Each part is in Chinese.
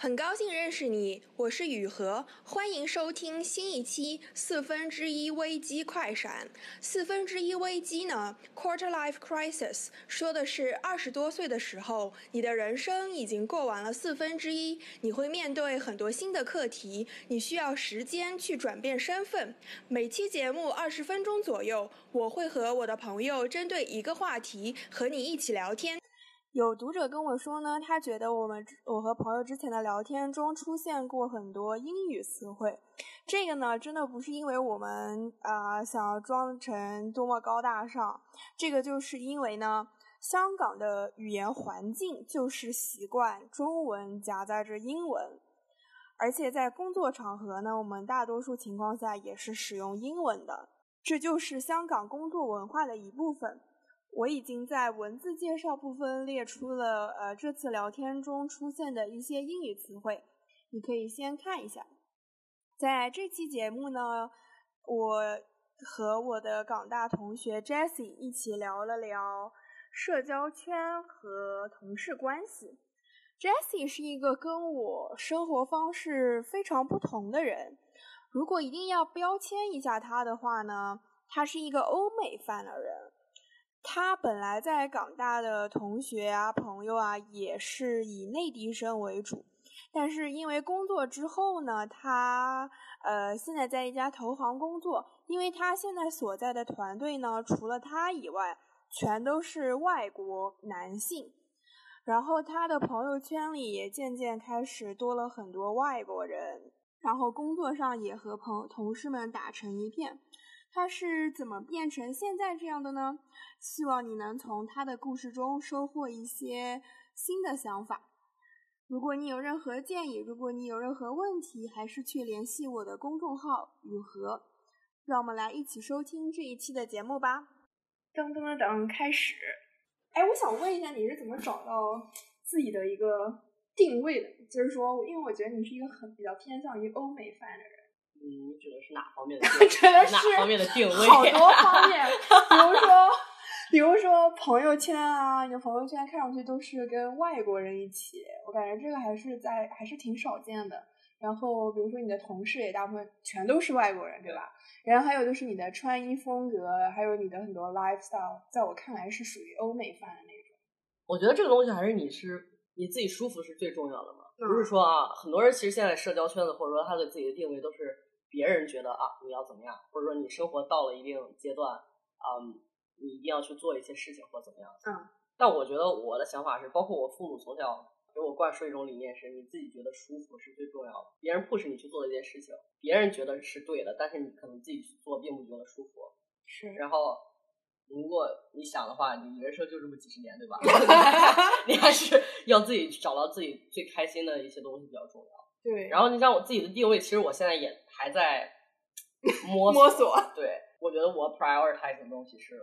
很高兴认识你，我是雨禾，欢迎收听新一期四分之一危机快闪。四分之一危机呢，quarter life crisis，说的是二十多岁的时候，你的人生已经过完了四分之一，你会面对很多新的课题，你需要时间去转变身份。每期节目二十分钟左右，我会和我的朋友针对一个话题和你一起聊天。有读者跟我说呢，他觉得我们我和朋友之前的聊天中出现过很多英语词汇，这个呢，真的不是因为我们啊想要装成多么高大上，这个就是因为呢，香港的语言环境就是习惯中文夹杂着英文，而且在工作场合呢，我们大多数情况下也是使用英文的，这就是香港工作文化的一部分。我已经在文字介绍部分列出了呃这次聊天中出现的一些英语词汇，你可以先看一下。在这期节目呢，我和我的港大同学 Jessie 一起聊了聊社交圈和同事关系。Jessie 是一个跟我生活方式非常不同的人，如果一定要标签一下他的话呢，他是一个欧美范的人。他本来在港大的同学啊、朋友啊，也是以内地生为主。但是因为工作之后呢，他呃现在在一家投行工作。因为他现在所在的团队呢，除了他以外，全都是外国男性。然后他的朋友圈里也渐渐开始多了很多外国人。然后工作上也和朋同事们打成一片。他是怎么变成现在这样的呢？希望你能从他的故事中收获一些新的想法。如果你有任何建议，如果你有任何问题，还是去联系我的公众号“雨禾”。让我们来一起收听这一期的节目吧。噔噔噔噔，开始。哎，我想问一下，你是怎么找到自己的一个定位的？就是说，因为我觉得你是一个很比较偏向于欧美范的人。嗯，你指的是哪方面的？指的是哪方面的定位？好多方面，比如说，比如说朋友圈啊，你的朋友圈看上去都是跟外国人一起，我感觉这个还是在还是挺少见的。然后，比如说你的同事也大部分全都是外国人，对吧？然后还有就是你的穿衣风格，还有你的很多 lifestyle，在我看来是属于欧美范的那种。我觉得这个东西还是你是你自己舒服是最重要的嘛。不是说啊，很多人其实现在社交圈子或者说他对自己的定位都是。别人觉得啊，你要怎么样，或者说你生活到了一定阶段，嗯，你一定要去做一些事情或怎么样。嗯。但我觉得我的想法是，包括我父母从小给我灌输一种理念，是你自己觉得舒服是最重要的。别人 push 你去做一件事情，别人觉得是对的，但是你可能自己去做并不觉得舒服。是。然后，如果你想的话，你人生就这么几十年，对吧？你还是要自己找到自己最开心的一些东西比较重要。对。然后你像我自己的定位，其实我现在也。还在 摸摸索，对我觉得我 prioritize 的东西是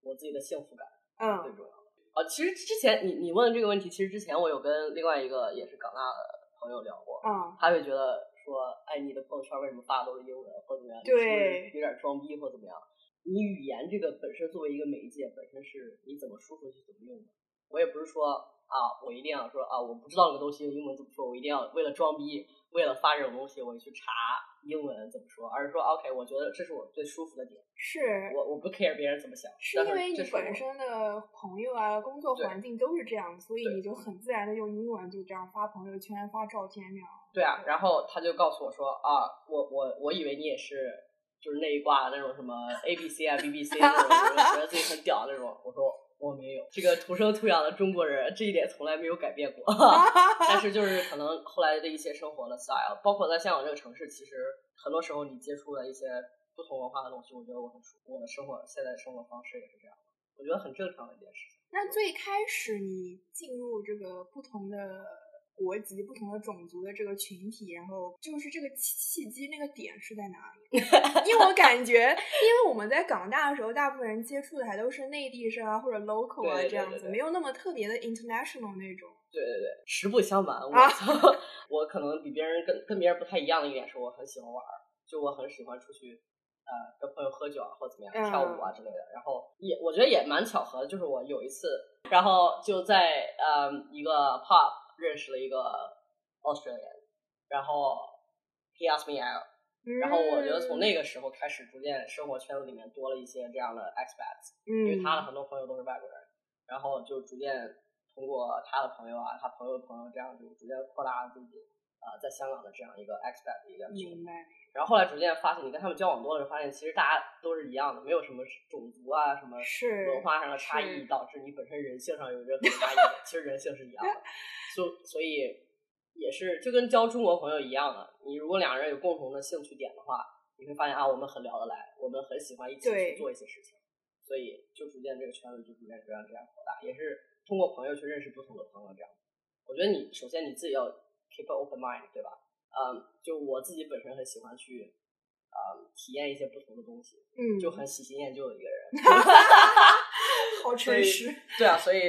我自己的幸福感，嗯，最重要的。啊，其实之前你你问这个问题，其实之前我有跟另外一个也是港大的朋友聊过，嗯，他会觉得说，哎，你的朋友圈为什么发的都是英文或怎么样？对，有点装逼或怎么样？你语言这个本身作为一个媒介，本身是你怎么舒服去怎么用的。我也不是说啊，我一定要说啊，我不知道那个东西用英文怎么说，我一定要为了装逼，为了发这种东西，我去查。英文怎么说？而是说，OK，我觉得这是我最舒服的点。是我我不 care 别人怎么想，是因为你本身的朋友啊、工作环境都是这样，所以你就很自然的用英文就这样发朋友圈、发照片这样。对啊，然后他就告诉我说啊，我我我以为你也是就是那一挂那种什么 ABC 啊、BBC 那种，觉得自己很屌那种。我说。我没有这个土生土养的中国人，这一点从来没有改变过。但是就是可能后来的一些生活的 style，包括在香港这个城市，其实很多时候你接触了一些不同文化的东西，我觉得我很舒服。我的生活现在生活方式也是这样的，我觉得很正常的一件事情。那最开始你进入这个不同的。国籍不同的种族的这个群体，然后就是这个契机那个点是在哪里？因为我感觉，因为我们在港大的时候，大部分人接触的还都是内地生啊或者 local 啊这样子，没有那么特别的 international 那种。对对对，实不相瞒，我 我可能比别人跟跟别人不太一样的一点是，我很喜欢玩，就我很喜欢出去呃跟朋友喝酒啊或怎么样跳舞啊之类的。然后也我觉得也蛮巧合的，就是我有一次，然后就在呃一个 pub。认识了一个 Australian，然后 he asked me out，然后我觉得从那个时候开始，逐渐生活圈子里面多了一些这样的 expats，因为他的很多朋友都是外国人，然后就逐渐通过他的朋友啊，他朋友的朋友这样就逐渐扩大了自己呃在香港的这样一个 expat 的一个群。明白。然后后来逐渐发现，你跟他们交往多了，发现其实大家都是一样的，没有什么种族啊、什么文化上的差异，导致你本身人性上有任何差异。其实人性是一样的，所所以也是就跟交中国朋友一样的。你如果两个人有共同的兴趣点的话，你会发现啊，我们很聊得来，我们很喜欢一起去做一些事情，所以就逐渐这个圈子就逐渐这样这样扩大。也是通过朋友去认识不同的朋友，这样。我觉得你首先你自己要 keep an open mind，对吧？嗯，就我自己本身很喜欢去，呃，体验一些不同的东西，嗯，就很喜新厌旧的一个人，好诚实。对啊，所以，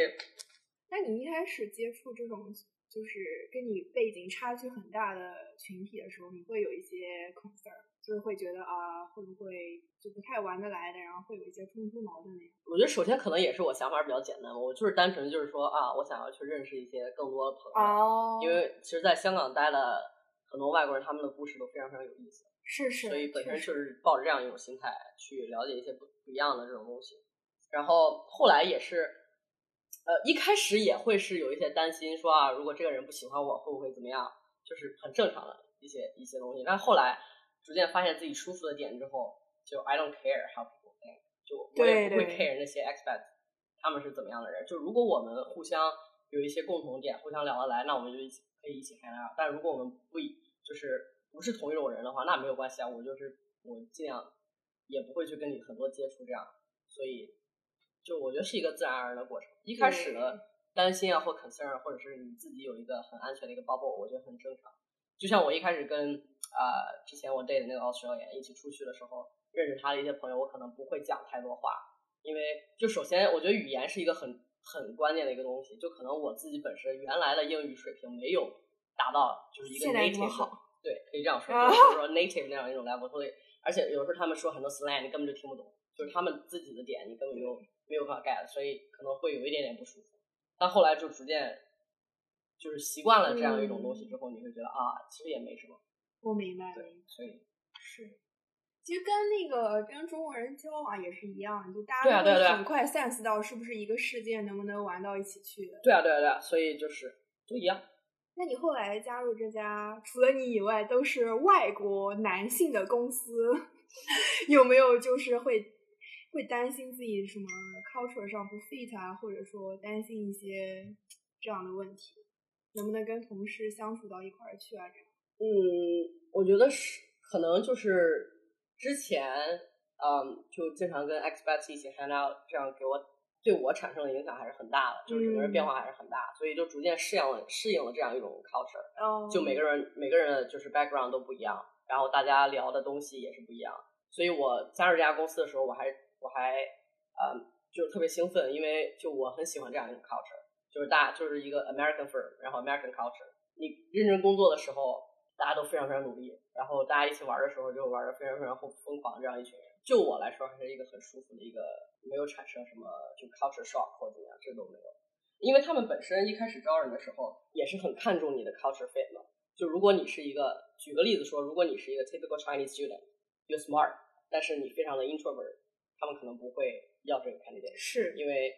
那你一开始接触这种就是跟你背景差距很大的群体的时候，你会有一些 concern，就是会觉得啊，会不会就不太玩得来的，然后会有一些冲突矛盾那样。我觉得首先可能也是我想法比较简单，我就是单纯就是说啊，我想要去认识一些更多的朋友，哦，因为其实，在香港待了。很多外国人他们的故事都非常非常有意思，是是，所以本身就是抱着这样一种心态去了解一些不不一样的这种东西。然后后来也是，呃，一开始也会是有一些担心，说啊，如果这个人不喜欢我，会不会怎么样？就是很正常的一些一些东西。但后来逐渐发现自己舒服的点之后，就 I don't care how people think，就我也不会 care 那些 expect 他们是怎么样的人。就如果我们互相有一些共同点，互相聊得来，那我们就一起可以一起 hang out。但如果我们不以就是不是同一种人的话，那没有关系啊。我就是我尽量也不会去跟你很多接触，这样，所以就我觉得是一个自然而然的过程。一开始的担心啊或 concern，或者是你自己有一个很安全的一个 bubble，我觉得很正常。就像我一开始跟呃之前我 date 那个 Australian 一起出去的时候，认识他的一些朋友，我可能不会讲太多话，因为就首先我觉得语言是一个很很关键的一个东西，就可能我自己本身原来的英语水平没有。达到就是一个 native，对，可以这样说，就是说 native 那样一种 level，所以而且有时候他们说很多 slang，你根本就听不懂，就是他们自己的点，你根本就没有办法 get，所以可能会有一点点不舒服。但后来就逐渐就是习惯了这样一种东西之后，你会觉得啊，其实也没什么。我明白，对，所以是，其实跟那个跟中国人交往也是一样，就大家都很快 sense 到是不是一个世界，能不能玩到一起去的。对啊，对啊，对啊，所以就是都一样。那你后来加入这家除了你以外都是外国男性的公司，有没有就是会会担心自己什么 culture 上不 fit 啊，或者说担心一些这样的问题，能不能跟同事相处到一块儿去啊？这样？嗯，我觉得是可能就是之前嗯就经常跟 expats 一起 hang out，这样给我。对我产生的影响还是很大的，就是整个人变化还是很大，所以就逐渐适应了适应了这样一种 culture。哦就每个人每个人的就是 background 都不一样，然后大家聊的东西也是不一样。所以我加入这家公司的时候，我还我还嗯就特别兴奋，因为就我很喜欢这样一种 culture，就是大就是一个 American firm，然后 American culture。你认真工作的时候，大家都非常非常努力，然后大家一起玩的时候就玩的非常非常疯疯狂，这样一群人。就我来说，还是一个很舒服的一个。没有产生什么就 culture shock 或怎么样，这都没有，因为他们本身一开始招人的时候也是很看重你的 culture fit 嘛。就如果你是一个，举个例子说，如果你是一个 typical Chinese student，you smart，但是你非常的 introvert，他们可能不会要这个 candidate，是因为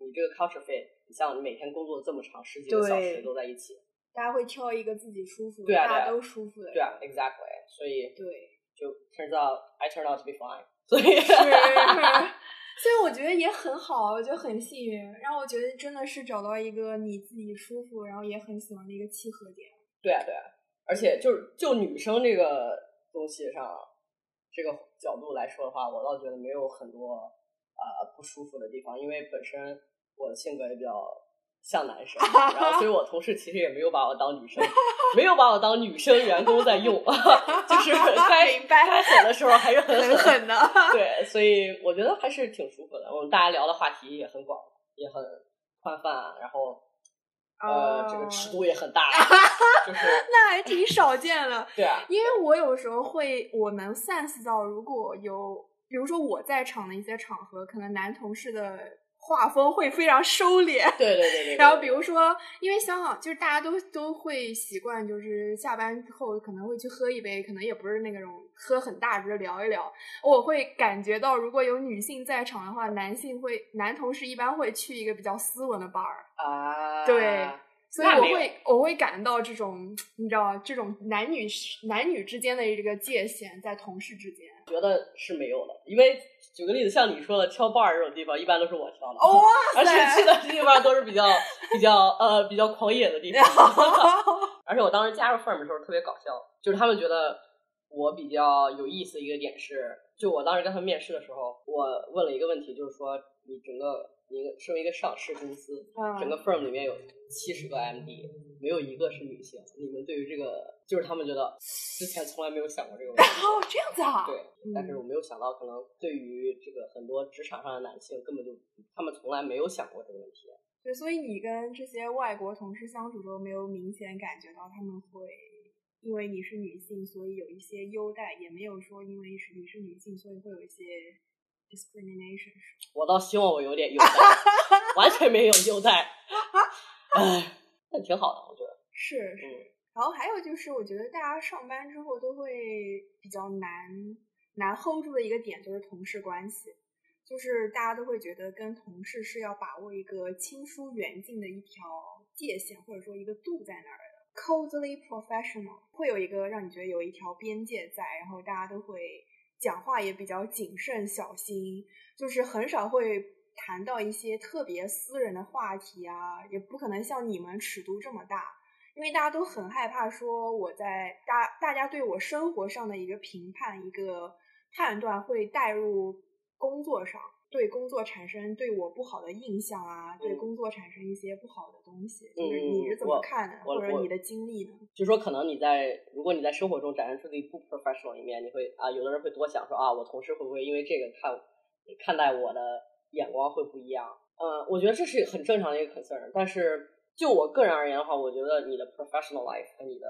你这个 culture fit，你像你每天工作这么长十几个小时都在一起，大家会挑一个自己舒服，对啊，大家都舒服的，对啊，exactly，所以对，就 turns out I turn out to be fine，所以是。所以我觉得也很好，我觉得很幸运，然后我觉得真的是找到一个你自己舒服，然后也很喜欢的一个契合点。对啊，对啊，而且就是就女生这个东西上，这个角度来说的话，我倒觉得没有很多呃不舒服的地方，因为本身我的性格也比较。像男生，然后所以我同事其实也没有把我当女生，没有把我当女生员工在用，就是该该 狠的时候还是很狠的。对，所以我觉得还是挺舒服的。我们大家聊的话题也很广，也很宽泛，然后呃，这个尺度也很大，就是那还挺少见的。对啊，因为我有时候会，我能 sense 到，如果有比如说我在场的一些场合，可能男同事的。画风会非常收敛。对对对对。然后比如说，因为香港就是大家都都会习惯，就是下班后可能会去喝一杯，可能也不是那种喝很大，只是聊一聊。我会感觉到，如果有女性在场的话，男性会男同事一般会去一个比较斯文的 bar 啊。对。所以我会我会感到这种，你知道这种男女男女之间的这个界限在同事之间，觉得是没有的。因为举个例子，像你说的挑 bar 这种地方，一般都是我挑的，哇 而且去的地方都是比较比较呃比较狂野的地方。而且我当时加入 firm 的时候特别搞笑，就是他们觉得我比较有意思的一个点是，就我当时跟他们面试的时候，我问了一个问题，就是说你整个。一个身为一个上市公司，整个 firm 里面有七十个 MD，没有一个是女性。你们对于这个，就是他们觉得之前从来没有想过这个问题。哦，这样子啊？对，但是我没有想到，可能对于这个很多职场上的男性，根本就他们从来没有想过这个问题。对，所以你跟这些外国同事相处中，没有明显感觉到他们会因为你是女性，所以有一些优待，也没有说因为是你是女性，所以会有一些。discrimination，我倒希望我有点优待，完全没有优待，哎，那挺好的，我觉得是是。然后还有就是，我觉得大家上班之后都会比较难难 hold 住的一个点，就是同事关系，就是大家都会觉得跟同事是要把握一个亲疏远近的一条界限，或者说一个度在那儿的。Coldly professional 会有一个让你觉得有一条边界在，然后大家都会。讲话也比较谨慎小心，就是很少会谈到一些特别私人的话题啊，也不可能像你们尺度这么大，因为大家都很害怕说我在大大家对我生活上的一个评判、一个判断会带入工作上。对工作产生对我不好的印象啊，对工作产生一些不好的东西，就是你是怎么看的，或者你的经历呢？就说可能你在如果你在生活中展现出的不 professional 一面，你会啊，有的人会多想说啊，我同事会不会因为这个看看待我的眼光会不一样？嗯，我觉得这是很正常的一个 concern。但是就我个人而言的话，我觉得你的 professional life 和你的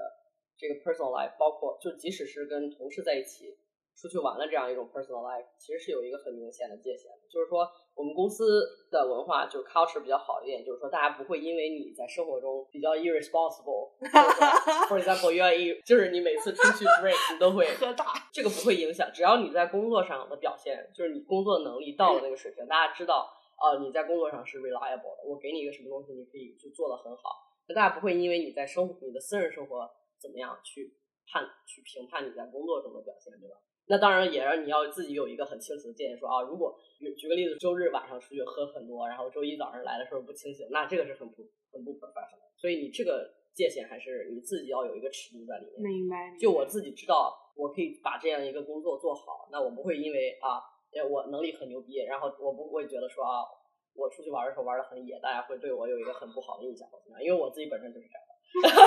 这个 personal life，包括就即使是跟同事在一起。出去玩的这样一种 personal life，其实是有一个很明显的界限的，就是说我们公司的文化就 culture 比较好一点，就是说大家不会因为你在生活中比较 irresponsible，for example，愿意就是你每次出去 drink 你都会 喝大，这个不会影响，只要你在工作上的表现，就是你工作能力到了那个水平，大家知道啊你在工作上是 reliable 的，我给你一个什么东西，你可以就做的很好，那大家不会因为你在生你的私人生活怎么样去判去评判你在工作中的表现，对吧？那当然也让你要自己有一个很清楚的界限，说啊，如果举个例子，周日晚上出去喝很多，然后周一早上来的时候不清醒，那这个是很不很不 professional。所以你这个界限还是你自己要有一个尺度在里面。明白。就我自己知道，我可以把这样一个工作做好，那我不会因为啊，对我能力很牛逼，然后我不会觉得说啊，我出去玩的时候玩的很野，大家会对我有一个很不好的印象，因为我自己本身就是这样。哈哈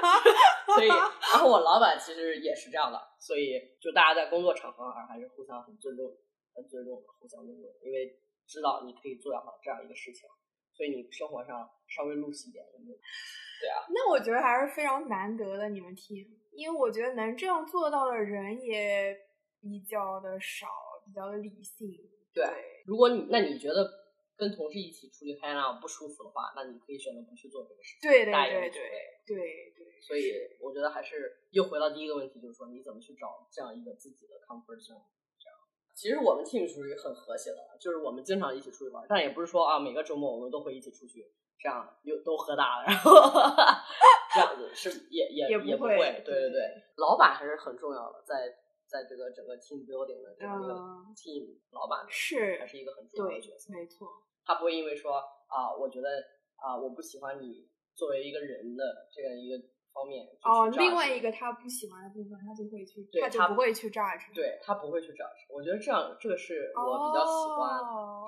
哈所以，然后我老板其实也是这样的，所以就大家在工作场合啊还是互相很尊重、很尊重、互相尊重，因为知道你可以做好这样一个事情，所以你生活上稍微露西一点，对啊。那我觉得还是非常难得的，你们听，因为我觉得能这样做到的人也比较的少，比较理性。对，如果你那你觉得？跟同事一起出去嗨那不舒服的话，那你可以选择不去做这个事情。对对对对对对。所以我觉得还是又回到第一个问题，就是说你怎么去找这样一个自己的 comfort zone。这样，其实我们 team 属于很和谐的，就是我们经常一起出去玩，但也不是说啊每个周末我们都会一起出去，这样又都喝大了，然后 这样子是也也也不会。对对对，老板还是很重要的，在。在这个整个 team building 的这样一个 team 老板是还是一个很重要的角色，没错。他不会因为说啊，我觉得啊，我不喜欢你作为一个人的这样一个方面哦，另外一个他不喜欢的部分，他就会去，他就不会去 judge，对他不会去 judge。我觉得这样，这个是我比较喜欢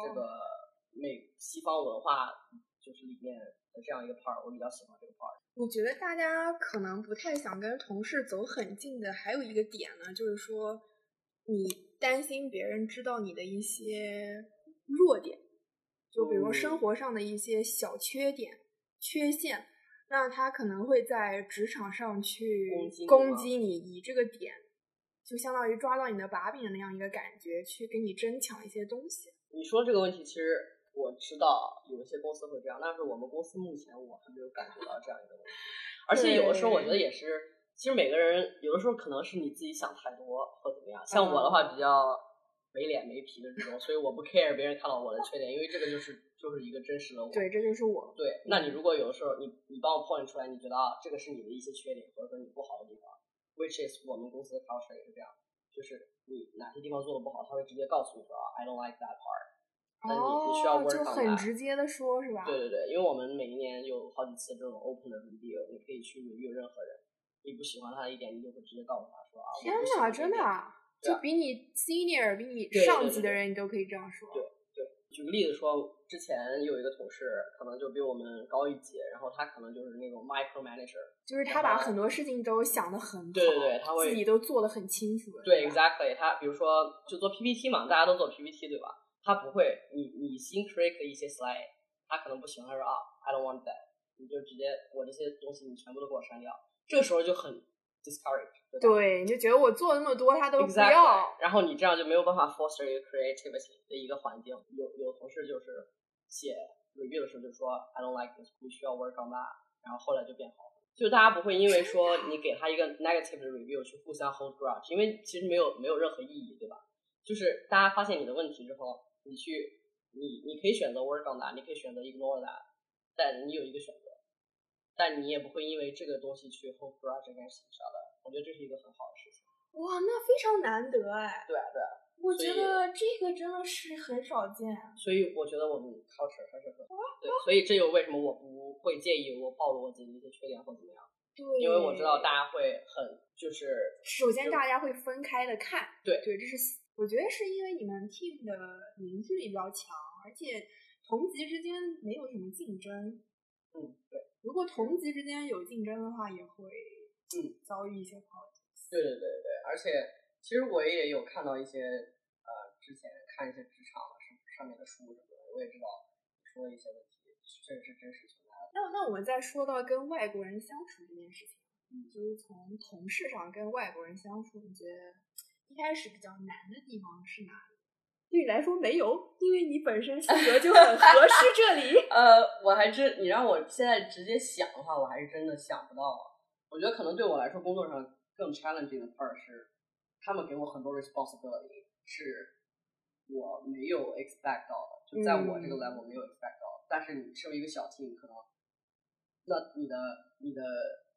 这个美西方文化就是里面的这样一个 part，我比较喜欢这个 part。我觉得大家可能不太想跟同事走很近的，还有一个点呢，就是说你担心别人知道你的一些弱点，就比如生活上的一些小缺点、缺陷，那他可能会在职场上去攻击你，以这个点就相当于抓到你的把柄的那样一个感觉，去跟你争抢一些东西。你说这个问题其实我知道有一些公司会这样，但是我们公司目前我还没有感觉到这样一个问题。而且有的时候我觉得也是，其实每个人有的时候可能是你自己想太多或怎么样。像我的话比较没脸没皮的这种，所以我不 care 别人看到我的缺点，因为这个就是就是一个真实的我。对，这就是我。对，那你如果有的时候你你帮我 point 出来，你觉得啊这个是你的一些缺点，或者说你不好的地方，which is 我们公司的 culture 也是这样，就是你哪些地方做的不好，他会直接告诉你说啊 I don't like that part。那你你需要 work 就很直接的说，是吧？对对对，因为我们每一年有好几次这种 open 的 review，你可以去 review 任何人，你不喜欢他的一点，你就会直接告诉他说啊。天哪，真的啊！就比你 senior，比你上级的人，你都可以这样说。对对，举个例子说，之前有一个同事，可能就比我们高一级，然后他可能就是那种 micro manager，就是他把很多事情都想得很好，对对对，他会自己都做得很清楚。对，exactly，他比如说就做 PPT 嘛，大家都做 PPT 对吧？他不会，你你新 create 一些 slide，他可能不喜欢，他说啊，I don't want that，你就直接我这些东西你全部都给我删掉，这个时候就很 discourage，对，你就觉得我做那么多他都不要，然后你这样就没有办法 foster 一个 creativity 的一个环境。有有同事就是写 review 的时候就说 I don't like this，你需要 work on that，然后后来就变好了。就大家不会因为说你给他一个 negative 的 review 去互相 hold grudge，因为其实没有没有任何意义，对吧？就是大家发现你的问题之后。你去，你你可以选择 work on that，你可以选择 ignore that，但你有一个选择，但你也不会因为这个东西去 hold grudge against each other。我觉得这是一个很好的事情。哇，那非常难得哎。对啊，对啊。我觉得这个真的是很少见。所以我觉得我们 culture 还是很好。对，所以这就为什么我不会介意我暴露我自己的一些缺点或怎么样。对。因为我知道大家会很就是。首先，大家会分开的看。对对，这是。我觉得是因为你们 team 的凝聚力比较强，而且同级之间没有什么竞争。嗯，对。如果同级之间有竞争的话，也会嗯遭遇一些 politics。对对对对，而且其实我也有看到一些呃，之前看一些职场上上面的书什么的，我也知道你说的一些问题确实是真实存在的。那那我们再说到跟外国人相处这件事情，嗯，就是从同事上跟外国人相处，你觉得？一开始比较难的地方是哪里？对你来说没有，因为你本身性格就很合适 这里。呃，我还真，你让我现在直接想的话，我还是真的想不到。我觉得可能对我来说，工作上更 challenging 的 part 是，他们给我很多 responsibility，是我没有 expect 到的，就在我这个 level 没有 expect 到。但是你身为一个小 team，可能那你的你的，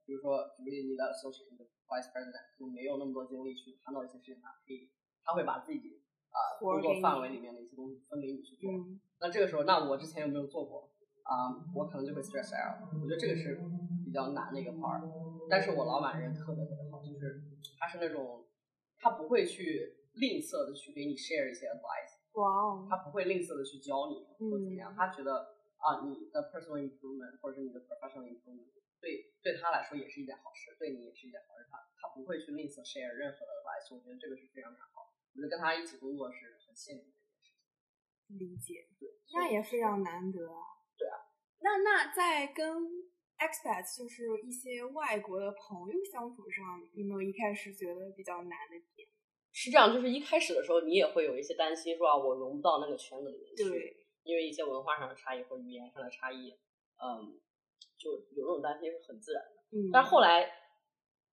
比如说举例你的 associate。Vice President 可能没有那么多精力去谈到一些事情，他可以，他会把自己啊工作范围里面的一些东西分给你去做。那这个时候，那我之前有没有做过啊？我可能就会 stress out。我觉得这个是比较难的一个 part。但是我老板人特别特别好，就是他是那种他不会去吝啬的去给你 share 一些 advice。哇哦！他不会吝啬的去教你或者怎么样，他觉得啊你的 personal improvement 或者是你的 professional improvement。对，对他来说也是一件好事，对你也是一件好事。他他不会去吝啬 share 任何的 advice，我觉得这个是非常非常好。我觉得跟他一起工作是很幸运的一件事情。理解，对，那也非常难得。对啊。那那在跟 expats，就是一些外国的朋友相处上，有没有一开始觉得比较难的点？是这样，就是一开始的时候，你也会有一些担心，说啊，我融不到那个圈子里面去，因为一些文化上的差异或语言上的差异，嗯。就有那种担心是很自然的，嗯，但是后来，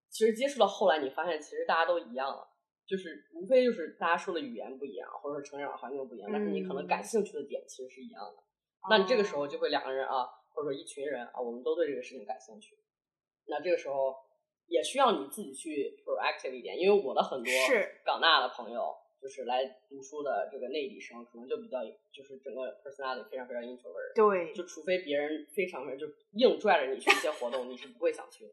其实接触到后来，你发现其实大家都一样了，就是无非就是大家说的语言不一样，或者说成长环境不一样，但是你可能感兴趣的点其实是一样的。那你这个时候就会两个人啊，或者说一群人啊，我们都对这个事情感兴趣。那这个时候也需要你自己去 proactive 一点，因为我的很多港大的朋友。就是来读书的这个内地生，可能就比较，就是整个 personality 非常非常 introvert。对。就除非别人非常非常就硬拽着你去一些活动，你是不会想去的。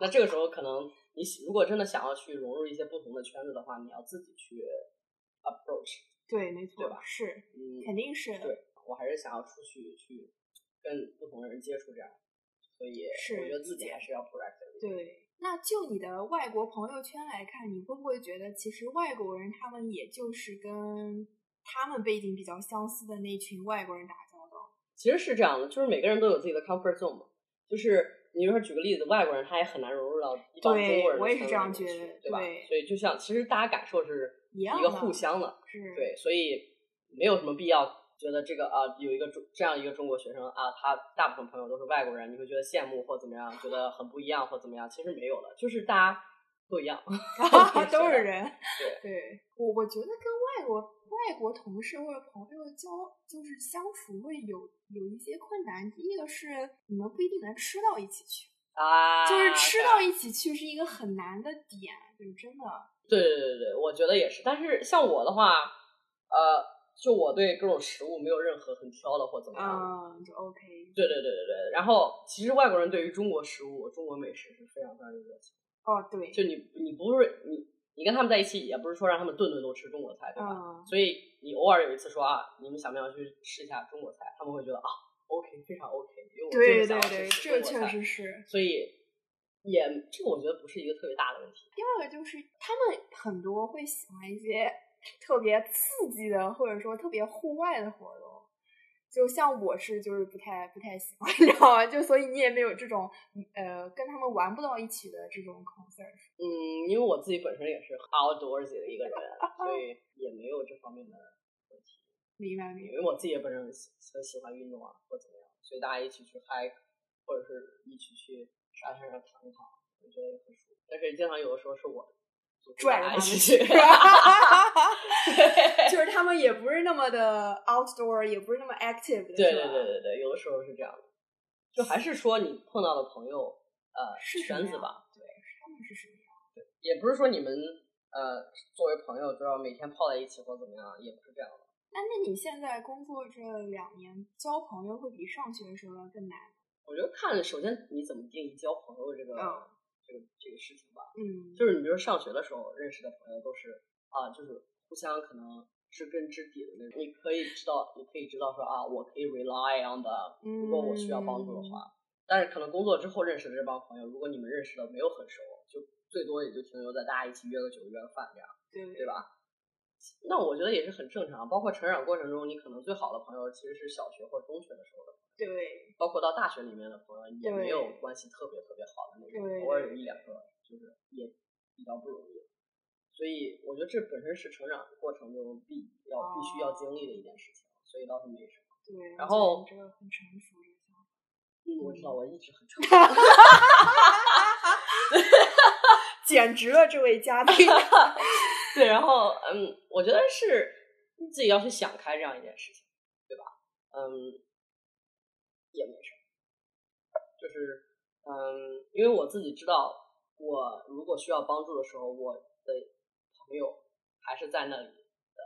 那这个时候，可能你如果真的想要去融入一些不同的圈子的话，你要自己去 approach。对，没错。对吧？是。嗯。肯定是。对，我还是想要出去去跟不同的人接触，这样。所以，我觉得自己还是要 proactive。对。那就你的外国朋友圈来看，你会不会觉得其实外国人他们也就是跟他们背景比较相似的那群外国人打交道？其实是这样的，就是每个人都有自己的 comfort zone 嘛。就是你比如说举个例子，外国人他也很难融入到一帮中国人我也是这样觉得，对吧？所以就像其实大家感受是一个互相的，是对，所以没有什么必要觉得这个啊有一个中这样一个中国学生啊，他大部分朋友都是外国人，你会觉得羡慕或怎么样，觉得很不一样或怎么样？其实没有的，就是大家都一样，都是人。对，对我我觉得跟外国外国同事或者朋友交就是相处会有有一些困难。第一个是你们不一定能吃到一起去啊，就是吃到一起去是一个很难的点，就是真的。对对对对，我觉得也是。但是像我的话，呃，就我对各种食物没有任何很挑的或怎么样，嗯，就 OK。对对对对对。然后其实外国人对于中国食物、中国美食是非常非常有热情。哦，对。就你你不是你你跟他们在一起，也不是说让他们顿顿都吃中国菜，对吧？所以你偶尔有一次说啊，你们想不想去吃一下中国菜？他们会觉得啊，OK，非常 OK，因为我对对对，这确实是。所以。也，这个我觉得不是一个特别大的问题。第二个就是他们很多会喜欢一些特别刺激的，或者说特别户外的活动。就像我是就是不太不太喜欢，你知道吗？就所以你也没有这种呃跟他们玩不到一起的这种 concern。嗯，因为我自己本身也是 outdoorsy 的一个人，所以也没有这方面的问题。明白明白。因为我自己也本身很喜欢运动啊，或怎么样，所以大家一起去 hike，或者是一起去。沙滩上躺一躺，我觉得也很舒服。但是经常有的时候是我拽着他们去，就是他们也不是那么的 outdoor，也不是那么 active。对对对对对，有的时候是这样的。就还是说你碰到的朋友呃是圈子吧，对，他们是什么样？对，也不是说你们呃作为朋友就要每天泡在一起或怎么样，也不是这样的。那那你现在工作这两年交朋友会比上学的时候要更难？我觉得看，首先你怎么定义交朋友这个这个这个事情吧。嗯，就是你比如说上学的时候认识的朋友都是啊，就是互相可能知根知底的那种。你可以知道，你可以知道说啊，我可以 rely on 的，如果我需要帮助的话。但是可能工作之后认识的这帮朋友，如果你们认识的没有很熟，就最多也就停留在大家一起约个酒、约个饭这样，对对吧？那我觉得也是很正常。包括成长过程中，你可能最好的朋友其实是小学或中学的时候的。对，包括到大学里面的朋友也没有关系特别特别好的那种，偶尔有一两个，就是也比较不容易。所以我觉得这本身是成长过程中必要必须要经历的一件事情，所以倒是没什么。对，然后这个很成熟，这个想法。嗯，我知道，我一直很成熟。简直了，这位嘉宾。对，然后嗯，我觉得是你自己要去想开这样一件事情，对吧？嗯。也没事，就是嗯，因为我自己知道，我如果需要帮助的时候，我的朋友还是在那里的，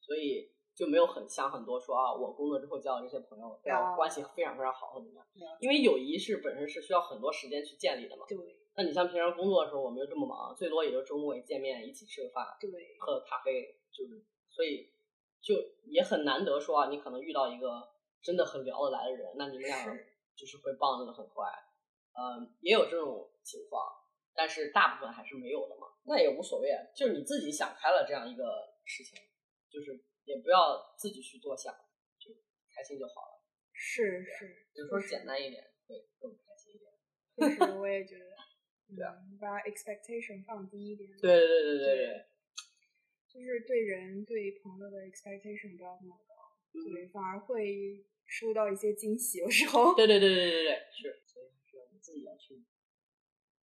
所以就没有很想很多说啊，我工作之后交的这些朋友要关系非常非常好或怎么样？因为友谊是本身是需要很多时间去建立的嘛。对。那你像平常工作的时候，我们又这么忙，最多也就周末一见面，一起吃个饭，对，喝个咖啡，就是所以就也很难得说啊，你可能遇到一个。真的很聊得来的人，那你们俩就是会棒的很快，嗯，也有这种情况，但是大部分还是没有的嘛，那也无所谓，就是你自己想开了这样一个事情，就是也不要自己去多想，就开心就好了。是是，有时候简单一点会更开心一点。确实，我也觉得，对啊，把 expectation 放低一点。对对对对对对，就是对人对朋友的 expectation 不要那么高。对，反而会收到一些惊喜，有时候。对对对对对对，是，所以说你自己要去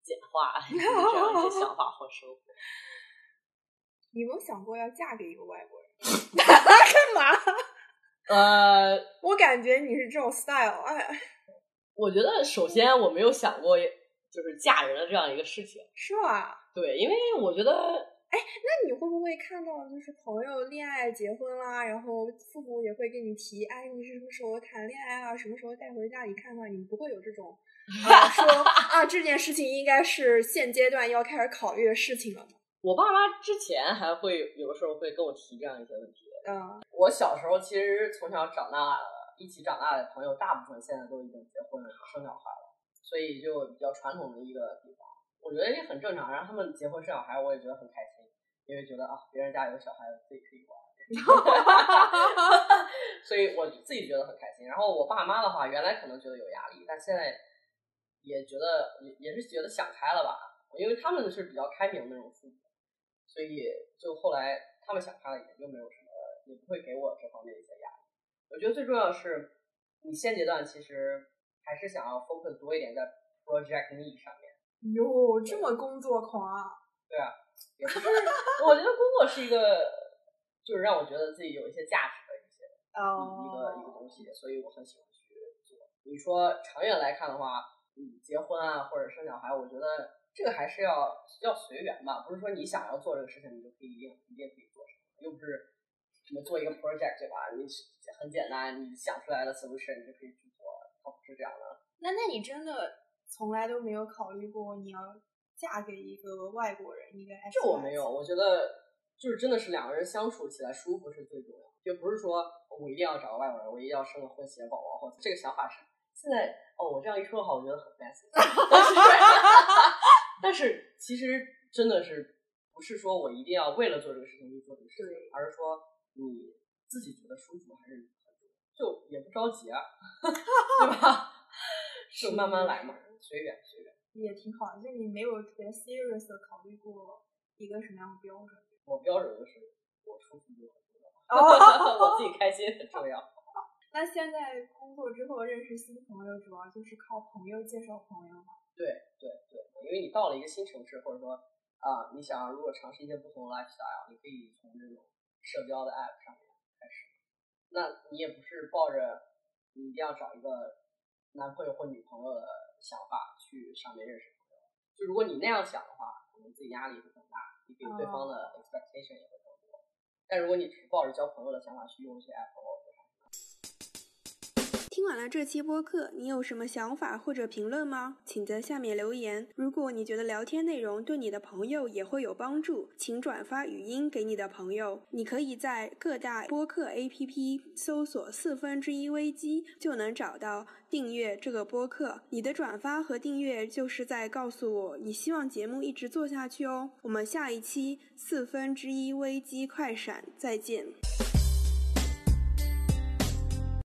简化这样一些想法和生活。你有没有想过要嫁给一个外国人？干嘛？呃，我感觉你是这种 style，哎。我觉得首先我没有想过就是嫁人的这样一个事情。是吧？对，因为我觉得。哎，那你会不会看到就是朋友恋爱结婚啦，然后父母也会给你提，哎，你是什么时候谈恋爱啊？什么时候带回家里看看？你不会有这种 说啊，这件事情应该是现阶段要开始考虑的事情了吗？我爸妈之前还会有的时候会跟我提这样一些问题。嗯，我小时候其实从小长大一起长大的朋友，大部分现在都已经结婚了，生小孩了，所以就比较传统的一个地方，我觉得也很正常。然后他们结婚生小孩，我也觉得很开心。因为觉得啊，别人家有小孩子，自己可以玩，所以我自己觉得很开心。然后我爸妈的话，原来可能觉得有压力，但现在也觉得也也是觉得想开了吧。因为他们是比较开明的那种父母，所以就后来他们想开了，也就没有什么，也不会给我这方面一些压力。我觉得最重要的是，你现阶段其实还是想要 focus 多一点在 project me 上面。哟，这么工作狂啊！对啊，也不是，我觉得工作是一个，就是让我觉得自己有一些价值的一些一一个一个东西，所以我很喜欢去做。你说长远来看的话，你，结婚啊或者生小孩，我觉得这个还是要要随缘吧，不是说你想要做这个事情，你就可以一定一定可以做成，又不是什么做一个 project 对吧？你很简单，你想出来的 solution 你就可以去做，它不是这样的。那那你真的从来都没有考虑过你要？嫁给一个外国人应该还是这我没有，我觉得就是真的是两个人相处起来舒服是最重要，就不是说我一定要找个外国人，我一定要生个混血宝宝，或者这个想法是现在哦，我这样一说的话，我觉得很 fancy，但是其实真的是不是说我一定要为了做这个事情就做这个事情，而是说你自己觉得舒服还是就也不着急啊，对吧？就慢慢来嘛，随缘随缘。也挺好，就你没有特别 serious 的考虑过一个什么样的标准？我标准就是我舒服就很重要，我自己开心很重要。那现在工作之后认识新朋友，主要就是靠朋友介绍朋友吗？对对对，因为你到了一个新城市，或者说啊，你想如果尝试一些不同的 lifestyle，你可以从这种社交的 app 上面开始。那你也不是抱着你一定要找一个男朋友或女朋友的。想法去上面认识朋友，就如果你那样想的话，可能自己压力会更大，你对对方的 expectation 也会更多。但如果你只是抱着交朋友的想法去用一些 app，听完了这期播客，你有什么想法或者评论吗？请在下面留言。如果你觉得聊天内容对你的朋友也会有帮助，请转发语音给你的朋友。你可以在各大播客 APP 搜索“四分之一危机”，就能找到订阅这个播客。你的转发和订阅就是在告诉我你希望节目一直做下去哦。我们下一期四分之一危机快闪再见。